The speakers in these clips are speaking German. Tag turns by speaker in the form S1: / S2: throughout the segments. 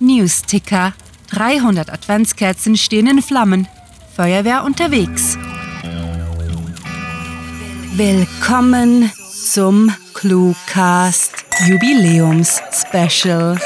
S1: Newsticker. 300 Adventskerzen stehen in Flammen. Feuerwehr unterwegs. Willkommen zum Cluecast Jubiläums Special.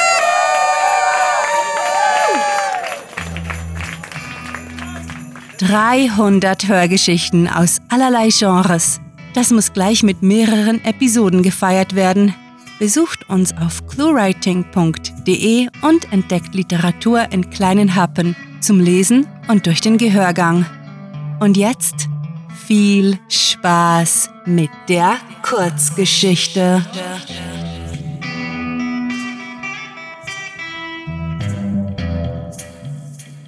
S1: »300 Hörgeschichten aus allerlei Genres. Das muss gleich mit mehreren Episoden gefeiert werden. Besucht uns auf cluewriting.de und entdeckt Literatur in kleinen Happen zum Lesen und durch den Gehörgang. Und jetzt viel Spaß mit der Kurzgeschichte.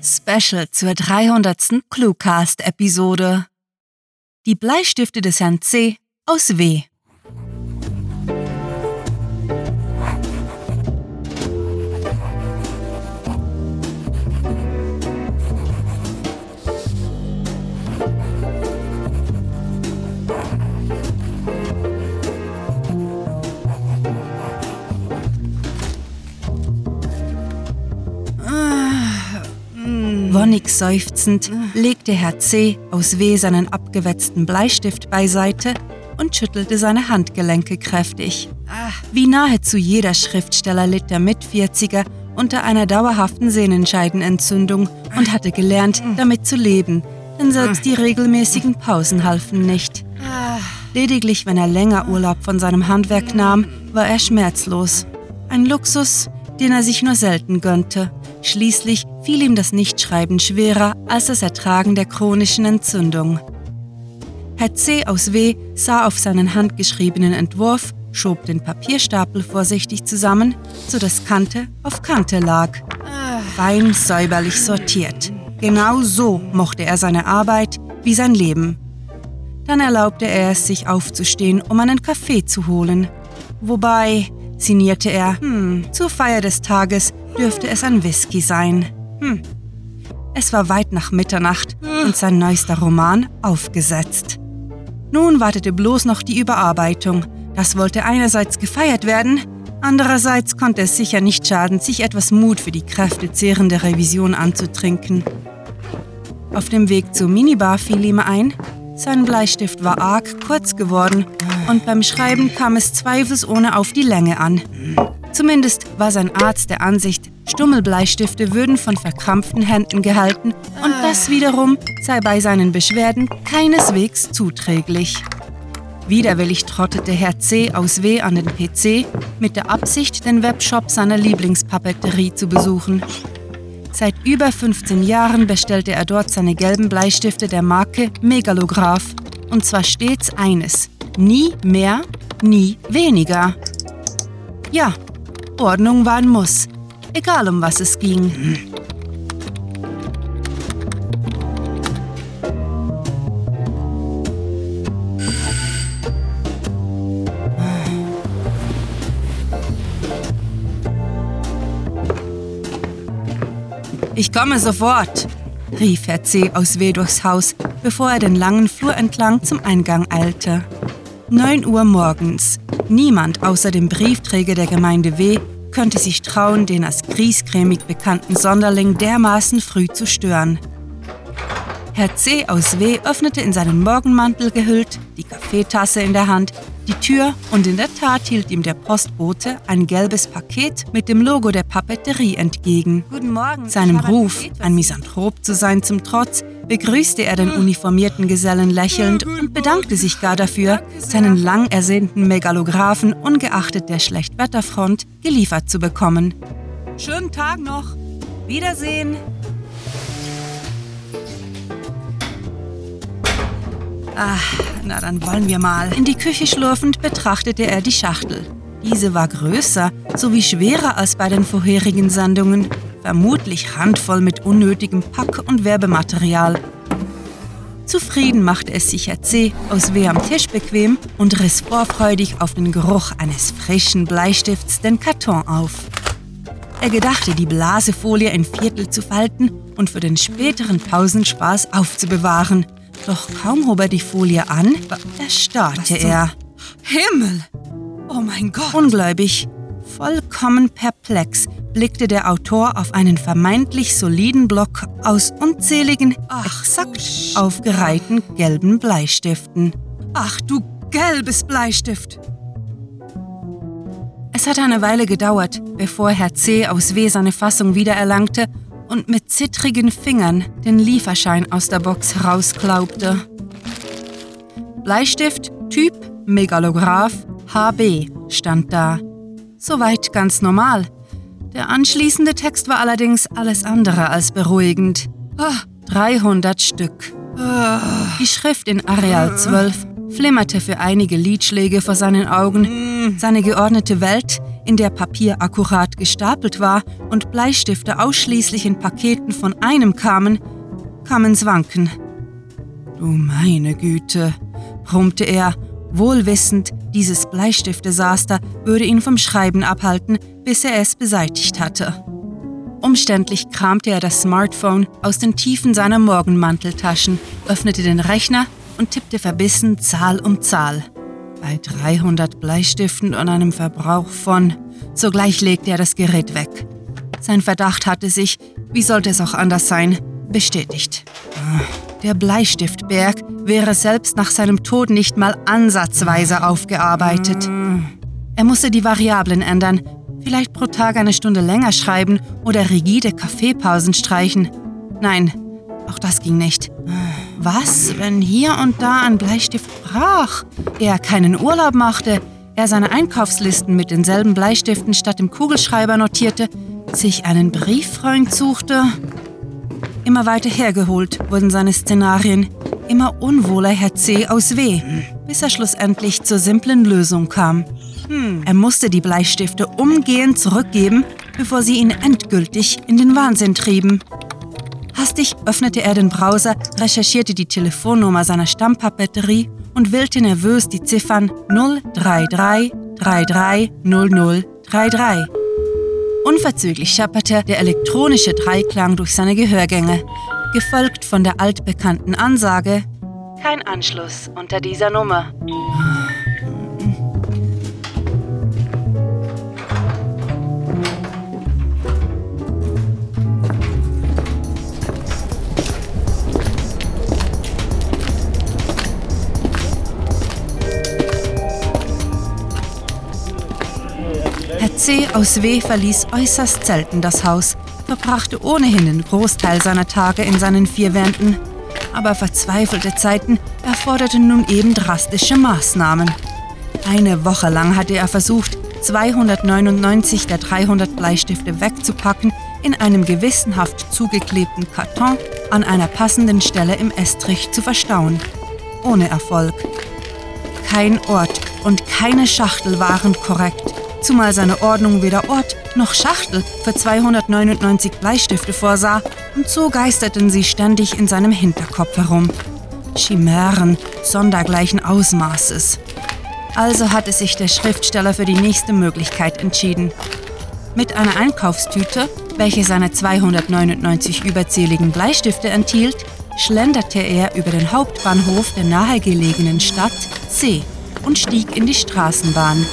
S1: Special zur 300. Cluecast-Episode. Die Bleistifte des Herrn C. aus W. Wonnig seufzend legte Herr C. aus W. seinen abgewetzten Bleistift beiseite und schüttelte seine Handgelenke kräftig. Wie nahezu jeder Schriftsteller litt der Mitvierziger unter einer dauerhaften Sehnenscheidenentzündung und hatte gelernt, damit zu leben, denn selbst die regelmäßigen Pausen halfen nicht. Lediglich wenn er länger Urlaub von seinem Handwerk nahm, war er schmerzlos. Ein Luxus, den er sich nur selten gönnte. Schließlich fiel ihm das Nichtschreiben schwerer als das Ertragen der chronischen Entzündung. Herr C. aus W. sah auf seinen handgeschriebenen Entwurf, schob den Papierstapel vorsichtig zusammen, sodass Kante auf Kante lag. Fein säuberlich sortiert. Genau so mochte er seine Arbeit wie sein Leben. Dann erlaubte er es sich aufzustehen, um einen Kaffee zu holen. Wobei, sinnierte er, hm, zur Feier des Tages dürfte es ein Whisky sein. Hm. Es war weit nach Mitternacht und sein neuester Roman aufgesetzt. Nun wartete bloß noch die Überarbeitung. Das wollte einerseits gefeiert werden, andererseits konnte es sicher nicht schaden, sich etwas Mut für die kräftezehrende Revision anzutrinken. Auf dem Weg zur Minibar fiel ihm ein, sein Bleistift war arg kurz geworden und beim Schreiben kam es zweifelsohne auf die Länge an. Zumindest war sein Arzt der Ansicht, Stummelbleistifte würden von verkrampften Händen gehalten und das wiederum sei bei seinen Beschwerden keineswegs zuträglich. Widerwillig trottete Herr C. aus W. an den PC mit der Absicht, den Webshop seiner Lieblingspapeterie zu besuchen. Seit über 15 Jahren bestellte er dort seine gelben Bleistifte der Marke Megalograph. Und zwar stets eines. Nie mehr, nie weniger. Ja, Ordnung war ein Muss, egal um was es ging. Komme sofort, rief Herr C. aus W. durchs Haus, bevor er den langen Flur entlang zum Eingang eilte. 9 Uhr morgens. Niemand außer dem Briefträger der Gemeinde W. könnte sich trauen, den als griesgrämig bekannten Sonderling dermaßen früh zu stören. Herr C. aus W. öffnete in seinen Morgenmantel gehüllt, die Kaffeetasse in der Hand, die Tür und in der Tat hielt ihm der Postbote ein gelbes Paket mit dem Logo der Papeterie entgegen.
S2: Guten Morgen.
S1: Seinem Ruf, ein Misanthrop zu sein zum Trotz, begrüßte er den uniformierten Gesellen lächelnd und bedankte sich gar dafür, seinen lang ersehnten Megalographen ungeachtet der Schlechtwetterfront geliefert zu bekommen. Schönen Tag noch. Wiedersehen. Ach, na dann wollen wir mal. In die Küche schlurfend betrachtete er die Schachtel. Diese war größer sowie schwerer als bei den vorherigen Sendungen, vermutlich handvoll mit unnötigem Pack- und Werbematerial. Zufrieden machte es sich C. aus W. am Tisch bequem und riss vorfreudig auf den Geruch eines frischen Bleistifts den Karton auf. Er gedachte, die Blasefolie in Viertel zu falten und für den späteren Pausenspaß aufzubewahren. Doch kaum hob er die Folie an, erstarrte er.
S2: Himmel! Oh mein Gott!
S1: Ungläubig Vollkommen perplex blickte der Autor auf einen vermeintlich soliden Block aus unzähligen, Ach, exakt aufgereihten gelben Bleistiften. Ach du gelbes Bleistift! Es hatte eine Weile gedauert, bevor Herr C. aus W. seine Fassung wiedererlangte und mit zittrigen Fingern den Lieferschein aus der Box herausklaubte. Bleistift Typ Megalograph HB stand da. Soweit ganz normal. Der anschließende Text war allerdings alles andere als beruhigend. Oh, 300 Stück. Die Schrift in Areal 12 flimmerte für einige Liedschläge vor seinen Augen. Seine geordnete Welt, in der Papier akkurat gestapelt war und Bleistifte ausschließlich in Paketen von einem kamen, kam ins Wanken. Du meine Güte, brummte er, wohlwissend, dieses Bleistiftesaster würde ihn vom Schreiben abhalten, bis er es beseitigt hatte. Umständlich kramte er das Smartphone aus den Tiefen seiner Morgenmanteltaschen, öffnete den Rechner und tippte verbissen Zahl um Zahl. Bei 300 Bleistiften und einem Verbrauch von. Sogleich legte er das Gerät weg. Sein Verdacht hatte sich, wie sollte es auch anders sein, bestätigt. Ah, der Bleistiftberg wäre selbst nach seinem Tod nicht mal ansatzweise aufgearbeitet. Er musste die Variablen ändern, vielleicht pro Tag eine Stunde länger schreiben oder rigide Kaffeepausen streichen. Nein, auch das ging nicht. Was, wenn hier und da ein Bleistift brach? Er keinen Urlaub machte, er seine Einkaufslisten mit denselben Bleistiften statt dem Kugelschreiber notierte, sich einen Brieffreund suchte? Immer weiter hergeholt wurden seine Szenarien, immer unwohler Herr C. aus W., bis er schlussendlich zur simplen Lösung kam. Hm. Er musste die Bleistifte umgehend zurückgeben, bevor sie ihn endgültig in den Wahnsinn trieben. Hastig öffnete er den Browser, recherchierte die Telefonnummer seiner Stammpappbatterie und wählte nervös die Ziffern 033 33 0033. Unverzüglich schepperte der elektronische Dreiklang durch seine Gehörgänge, gefolgt von der altbekannten Ansage Kein Anschluss unter dieser Nummer. Aus W. verließ äußerst selten das Haus, verbrachte ohnehin den Großteil seiner Tage in seinen vier Wänden. Aber verzweifelte Zeiten erforderten nun eben drastische Maßnahmen. Eine Woche lang hatte er versucht, 299 der 300 Bleistifte wegzupacken, in einem gewissenhaft zugeklebten Karton an einer passenden Stelle im Estrich zu verstauen. Ohne Erfolg. Kein Ort und keine Schachtel waren korrekt zumal seine Ordnung weder Ort noch Schachtel für 299 Bleistifte vorsah, und so geisterten sie ständig in seinem Hinterkopf herum. Chimären sondergleichen Ausmaßes. Also hatte sich der Schriftsteller für die nächste Möglichkeit entschieden. Mit einer Einkaufstüte, welche seine 299 überzähligen Bleistifte enthielt, schlenderte er über den Hauptbahnhof der nahegelegenen Stadt C und stieg in die Straßenbahn.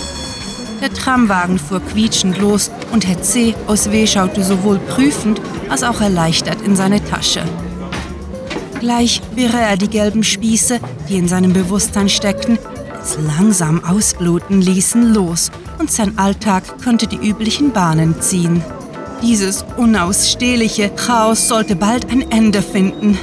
S1: Der Tramwagen fuhr quietschend los und Herr C. aus W. schaute sowohl prüfend als auch erleichtert in seine Tasche. Gleich wäre er die gelben Spieße, die in seinem Bewusstsein steckten, es langsam ausbluten ließen, los und sein Alltag konnte die üblichen Bahnen ziehen. Dieses unausstehliche Chaos sollte bald ein Ende finden.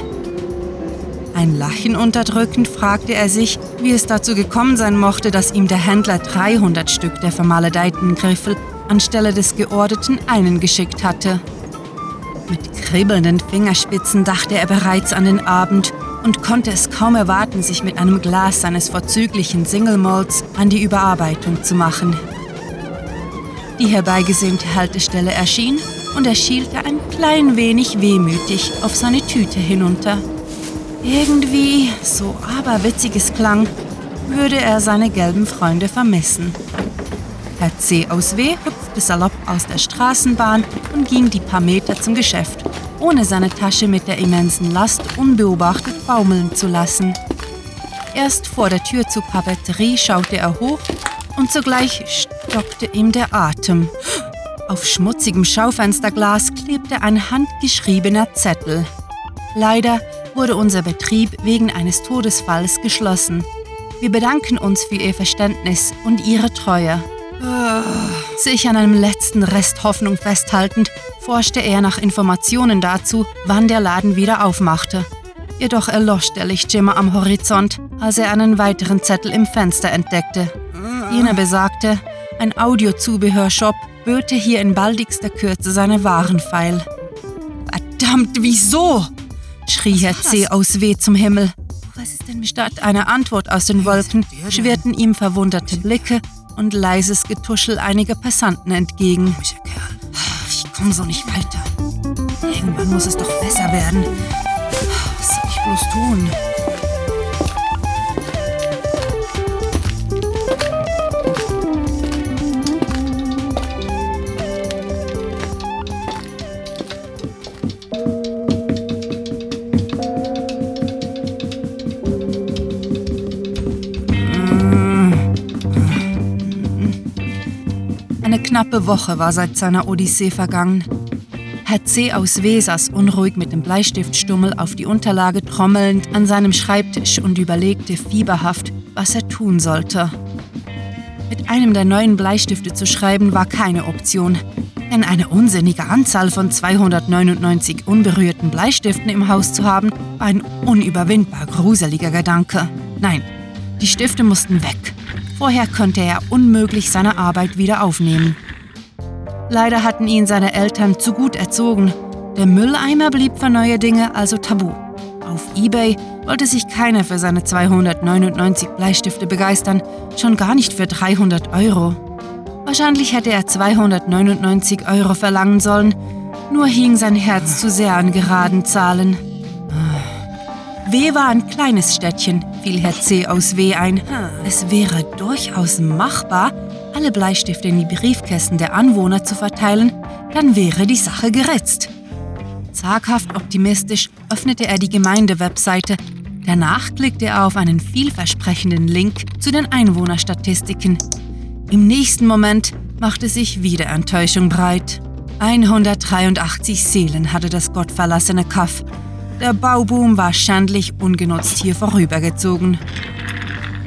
S1: Ein Lachen unterdrückend fragte er sich, wie es dazu gekommen sein mochte, dass ihm der Händler 300 Stück der vermaledeiten Griffel anstelle des geordeten einen geschickt hatte. Mit kribbelnden Fingerspitzen dachte er bereits an den Abend und konnte es kaum erwarten, sich mit einem Glas seines vorzüglichen Single Malts an die Überarbeitung zu machen. Die herbeigesehnte Haltestelle erschien und er schielte ein klein wenig wehmütig auf seine Tüte hinunter. Irgendwie, so aberwitzig es klang, würde er seine gelben Freunde vermissen. Herr C. aus W. hüpfte salopp aus der Straßenbahn und ging die paar Meter zum Geschäft, ohne seine Tasche mit der immensen Last unbeobachtet baumeln zu lassen. Erst vor der Tür zur Papeterie schaute er hoch und sogleich stockte ihm der Atem. Auf schmutzigem Schaufensterglas klebte ein handgeschriebener Zettel. Leider wurde unser Betrieb wegen eines Todesfalls geschlossen. Wir bedanken uns für Ihr Verständnis und Ihre Treue. Sich an einem letzten Rest Hoffnung festhaltend, forschte er nach Informationen dazu, wann der Laden wieder aufmachte. Jedoch erlosch der Lichtschimmer am Horizont, als er einen weiteren Zettel im Fenster entdeckte. Jener besagte, ein Audiozubehörshop böte hier in baldigster Kürze seine Waren feil. Verdammt, wieso? Schrie Herr C. aus Weh zum Himmel. Was ist denn statt einer Antwort aus den Wolken schwirrten ihm verwunderte Blicke und leises Getuschel einiger Passanten entgegen. Ich komme so nicht weiter. Irgendwann muss es doch besser werden. Was soll ich bloß tun? Knappe Woche war seit seiner Odyssee vergangen. Herr C. aus W. saß unruhig mit dem Bleistiftstummel auf die Unterlage trommelnd an seinem Schreibtisch und überlegte fieberhaft, was er tun sollte. Mit einem der neuen Bleistifte zu schreiben war keine Option, denn eine unsinnige Anzahl von 299 unberührten Bleistiften im Haus zu haben, war ein unüberwindbar gruseliger Gedanke. Nein, die Stifte mussten weg. Vorher könnte er unmöglich seine Arbeit wieder aufnehmen. Leider hatten ihn seine Eltern zu gut erzogen. Der Mülleimer blieb für neue Dinge also tabu. Auf eBay wollte sich keiner für seine 299 Bleistifte begeistern, schon gar nicht für 300 Euro. Wahrscheinlich hätte er 299 Euro verlangen sollen, nur hing sein Herz zu sehr an geraden Zahlen. W war ein kleines Städtchen, fiel Herr C. aus W ein. Es wäre durchaus machbar, alle Bleistifte in die Briefkästen der Anwohner zu verteilen, dann wäre die Sache geritzt. Zaghaft optimistisch öffnete er die Gemeindewebseite. Danach klickte er auf einen vielversprechenden Link zu den Einwohnerstatistiken. Im nächsten Moment machte sich wieder Enttäuschung breit. 183 Seelen hatte das gottverlassene Kaff. Der Bauboom war schändlich ungenutzt hier vorübergezogen.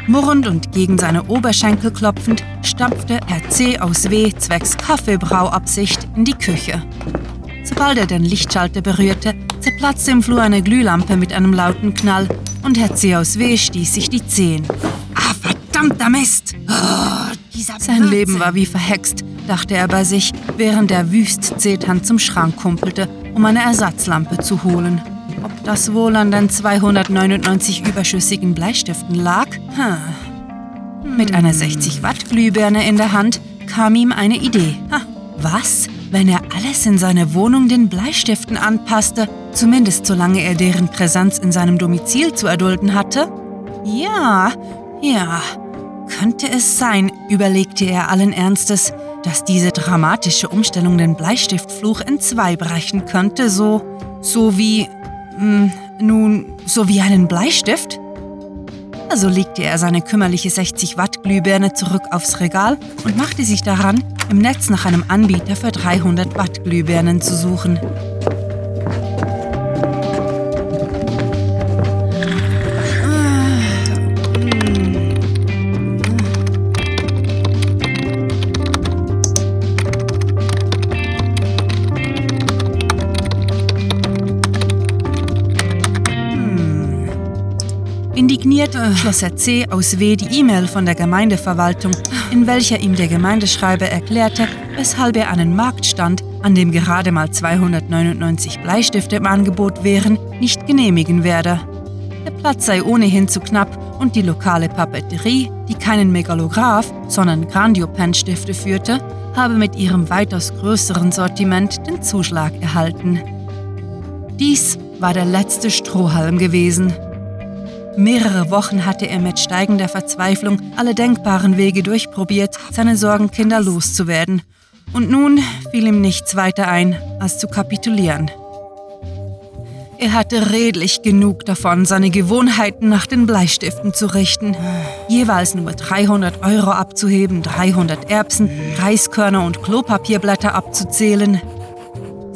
S1: Murrend und gegen seine Oberschenkel klopfend stampfte Herr C. aus W. zwecks Kaffeebrauabsicht in die Küche. Sobald er den Lichtschalter berührte, zerplatzte im Flur eine Glühlampe mit einem lauten Knall und Herr C. aus W. stieß sich die Zehen. Ah, verdammter Mist! Oh, Sein Leben war wie verhext, dachte er bei sich, während er wüst zeternd zum Schrank kumpelte, um eine Ersatzlampe zu holen. Ob das wohl an den 299 überschüssigen Bleistiften lag? Hm. Mit einer 60 Watt Glühbirne in der Hand kam ihm eine Idee. Ha, was, wenn er alles in seiner Wohnung den Bleistiften anpasste, zumindest solange er deren Präsenz in seinem Domizil zu erdulden hatte? Ja, ja, könnte es sein, überlegte er allen Ernstes, dass diese dramatische Umstellung den Bleistiftfluch in zwei brechen könnte, so, so wie hm, nun, so wie einen Bleistift? Also legte er seine kümmerliche 60 Watt Glühbirne zurück aufs Regal und machte sich daran, im Netz nach einem Anbieter für 300 Watt Glühbirnen zu suchen. Indigniert schloss Herr C. aus W. die E-Mail von der Gemeindeverwaltung, in welcher ihm der Gemeindeschreiber erklärte, weshalb er einen Marktstand, an dem gerade mal 299 Bleistifte im Angebot wären, nicht genehmigen werde. Der Platz sei ohnehin zu knapp und die lokale Papeterie, die keinen Megalograph, sondern Grandiopen-Stifte führte, habe mit ihrem weitaus größeren Sortiment den Zuschlag erhalten. Dies war der letzte Strohhalm gewesen. Mehrere Wochen hatte er mit steigender Verzweiflung alle denkbaren Wege durchprobiert, seine Sorgenkinder loszuwerden. Und nun fiel ihm nichts weiter ein, als zu kapitulieren. Er hatte redlich genug davon, seine Gewohnheiten nach den Bleistiften zu richten. Jeweils nur 300 Euro abzuheben, 300 Erbsen, Reiskörner und Klopapierblätter abzuzählen.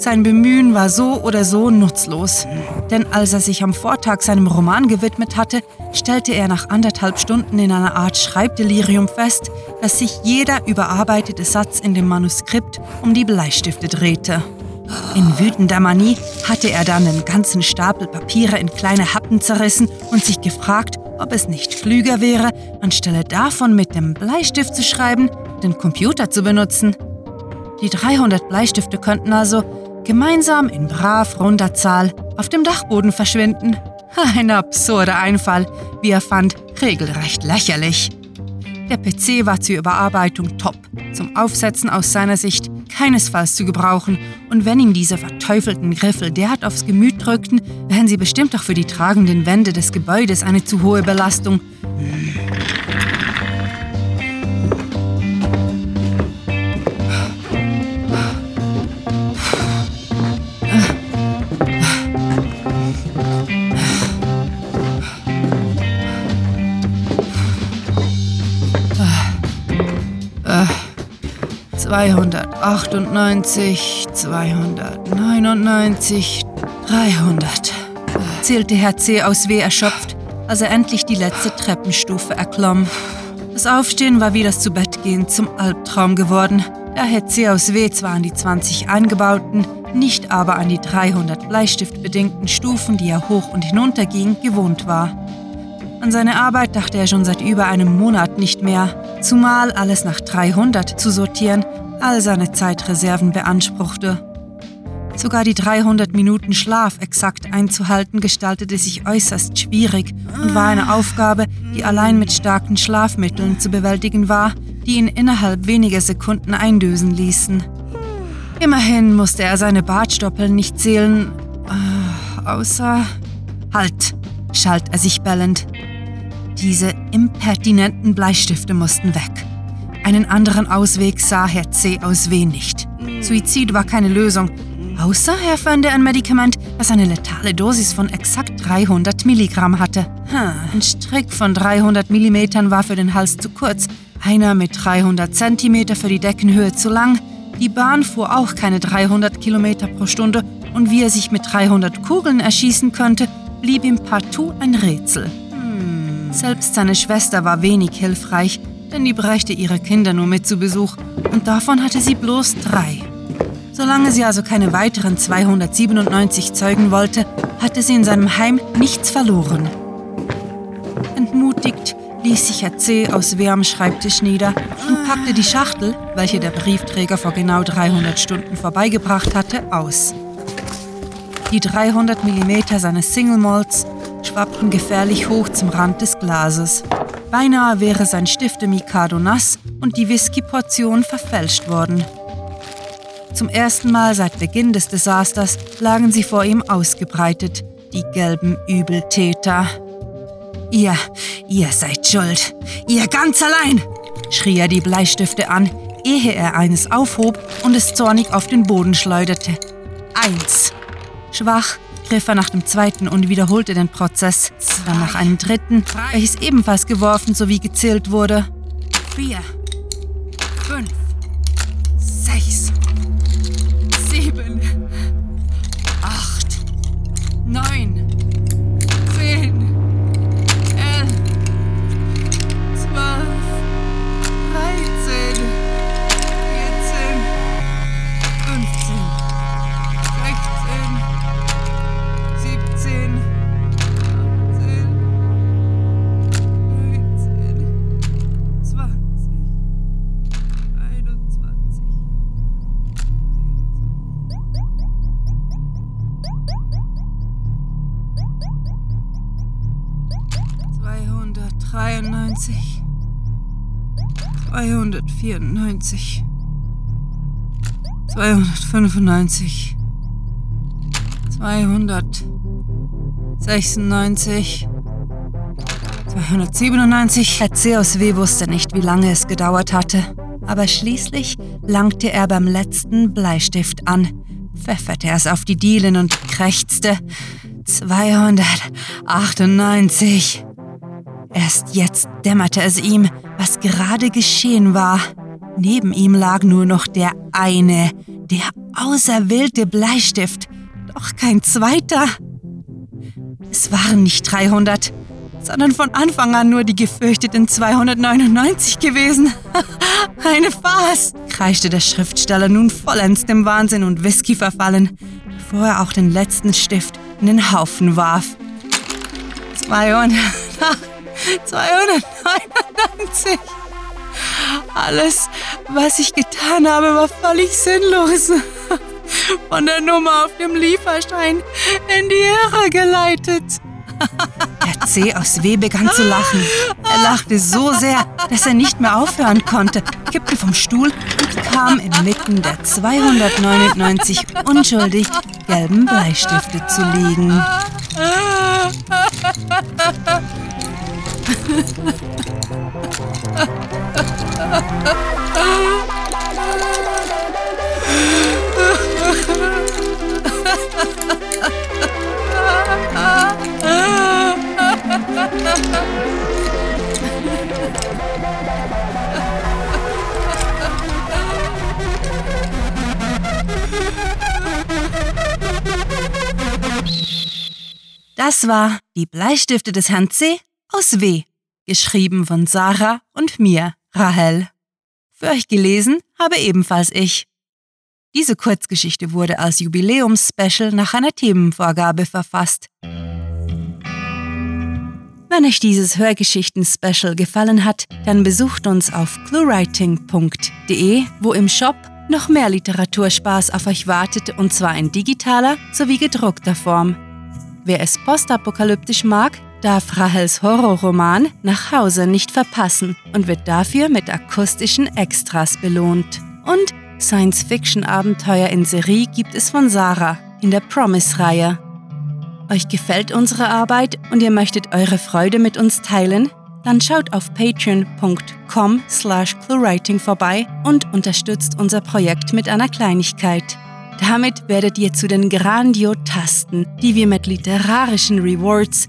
S1: Sein Bemühen war so oder so nutzlos, denn als er sich am Vortag seinem Roman gewidmet hatte, stellte er nach anderthalb Stunden in einer Art Schreibdelirium fest, dass sich jeder überarbeitete Satz in dem Manuskript um die Bleistifte drehte. In wütender Manie hatte er dann den ganzen Stapel Papiere in kleine Happen zerrissen und sich gefragt, ob es nicht klüger wäre, anstelle davon mit dem Bleistift zu schreiben, den Computer zu benutzen. Die 300 Bleistifte könnten also gemeinsam in brav runder Zahl auf dem Dachboden verschwinden. Ein absurder Einfall, wie er fand, regelrecht lächerlich. Der PC war zur Überarbeitung top, zum Aufsetzen aus seiner Sicht keinesfalls zu gebrauchen, und wenn ihm diese verteufelten Griffel derart aufs Gemüt drückten, wären sie bestimmt auch für die tragenden Wände des Gebäudes eine zu hohe Belastung. 298, 299, 300, zählte Herr C. aus W. erschöpft, als er endlich die letzte Treppenstufe erklomm. Das Aufstehen war wie das Zubettgehen zum Albtraum geworden, da Herr C. aus W. zwar an die 20 eingebauten, nicht aber an die 300 bleistiftbedingten Stufen, die er hoch und hinunter ging, gewohnt war. An seine Arbeit dachte er schon seit über einem Monat nicht mehr, zumal alles nach 300 zu sortieren all seine Zeitreserven beanspruchte. Sogar die 300 Minuten Schlaf exakt einzuhalten gestaltete sich äußerst schwierig und war eine Aufgabe, die allein mit starken Schlafmitteln zu bewältigen war, die ihn innerhalb weniger Sekunden eindösen ließen. Immerhin musste er seine Bartstoppeln nicht zählen, äh, außer... Halt, schalt er sich bellend. Diese impertinenten Bleistifte mussten weg. Einen anderen Ausweg sah Herr C. aus W. nicht. Suizid war keine Lösung, außer er fände ein Medikament, das eine letale Dosis von exakt 300 Milligramm hatte. Ein Strick von 300 Millimetern war für den Hals zu kurz, einer mit 300 Zentimeter für die Deckenhöhe zu lang. Die Bahn fuhr auch keine 300 Kilometer pro Stunde und wie er sich mit 300 Kugeln erschießen könnte, blieb ihm partout ein Rätsel. Selbst seine Schwester war wenig hilfreich, denn die brächte ihre Kinder nur mit zu Besuch und davon hatte sie bloß drei. Solange sie also keine weiteren 297 zeugen wollte, hatte sie in seinem Heim nichts verloren. Entmutigt ließ sich Herr C. aus W. am Schreibtisch nieder und packte die Schachtel, welche der Briefträger vor genau 300 Stunden vorbeigebracht hatte, aus. Die 300 mm seines Single Malts schwappten gefährlich hoch zum Rand des Glases. Beinahe wäre sein Stifte Mikado nass und die Whisky-Portion verfälscht worden. Zum ersten Mal seit Beginn des Desasters lagen sie vor ihm ausgebreitet, die gelben Übeltäter. Ihr, ihr seid schuld. Ihr ganz allein, schrie er die Bleistifte an, ehe er eines aufhob und es zornig auf den Boden schleuderte. Eins. Schwach griff er nach dem zweiten und wiederholte den Prozess, dann nach einem dritten, welches ebenfalls geworfen sowie gezählt wurde. Vier, fünf, 393, 294. 295, 296, 297. Herzeus W. wusste nicht, wie lange es gedauert hatte, aber schließlich langte er beim letzten Bleistift an, pfefferte es auf die Dielen und krächzte. 298. Erst jetzt dämmerte es ihm, was gerade geschehen war. Neben ihm lag nur noch der eine, der auserwählte Bleistift, doch kein zweiter. Es waren nicht 300, sondern von Anfang an nur die gefürchteten 299 gewesen. Eine Farce, kreischte der Schriftsteller nun vollends dem Wahnsinn und Whisky verfallen, bevor er auch den letzten Stift in den Haufen warf. 200, 299. Alles, was ich getan habe, war völlig sinnlos. Von der Nummer auf dem Lieferschein in die Irre geleitet. Der C aus W begann zu lachen. Er lachte so sehr, dass er nicht mehr aufhören konnte, kippte vom Stuhl und kam inmitten der 299 unschuldig gelben Bleistifte zu liegen. Das war Die Bleistifte des Herrn C. aus W., geschrieben von Sarah und mir, Rahel. Für euch gelesen habe ebenfalls ich. Diese Kurzgeschichte wurde als Jubiläumsspecial nach einer Themenvorgabe verfasst. Wenn euch dieses Hörgeschichten-Special gefallen hat, dann besucht uns auf cluewriting.de, wo im Shop noch mehr Literaturspaß auf euch wartet und zwar in digitaler sowie gedruckter Form. Wer es postapokalyptisch mag, darf Rahels Horrorroman Nach Hause nicht verpassen und wird dafür mit akustischen Extras belohnt. Und Science-Fiction-Abenteuer in Serie gibt es von Sarah in der Promise-Reihe. Euch gefällt unsere Arbeit und ihr möchtet eure Freude mit uns teilen? Dann schaut auf patreon.com slash cluewriting vorbei und unterstützt unser Projekt mit einer Kleinigkeit. Damit werdet ihr zu den Grandiotasten, die wir mit literarischen Rewards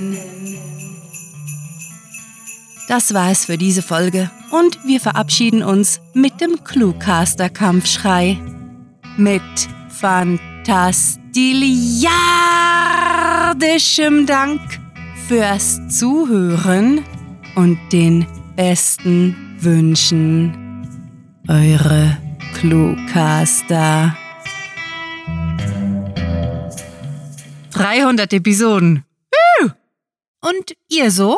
S1: Das war es für diese Folge und wir verabschieden uns mit dem Cluecaster-Kampfschrei. Mit fantastiliardischem Dank fürs Zuhören und den besten Wünschen. Eure Cluecaster. 300 Episoden. Und ihr so?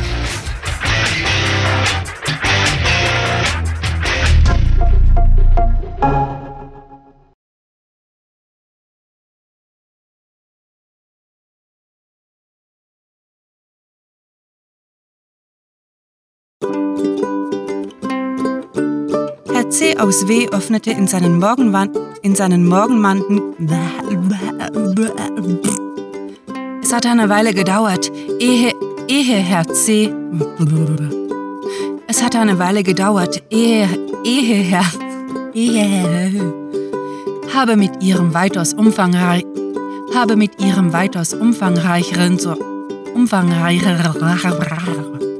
S1: C. aus W. öffnete in seinen Morgenwand, in seinen Morgenmanten. Es hatte eine Weile gedauert, ehe, ehe Herr C. Es hatte eine Weile gedauert, ehe, ehe Herr. Ehe, habe mit ihrem weitaus umfangreich, habe mit ihrem weitaus umfangreicheren, so umfangreicheren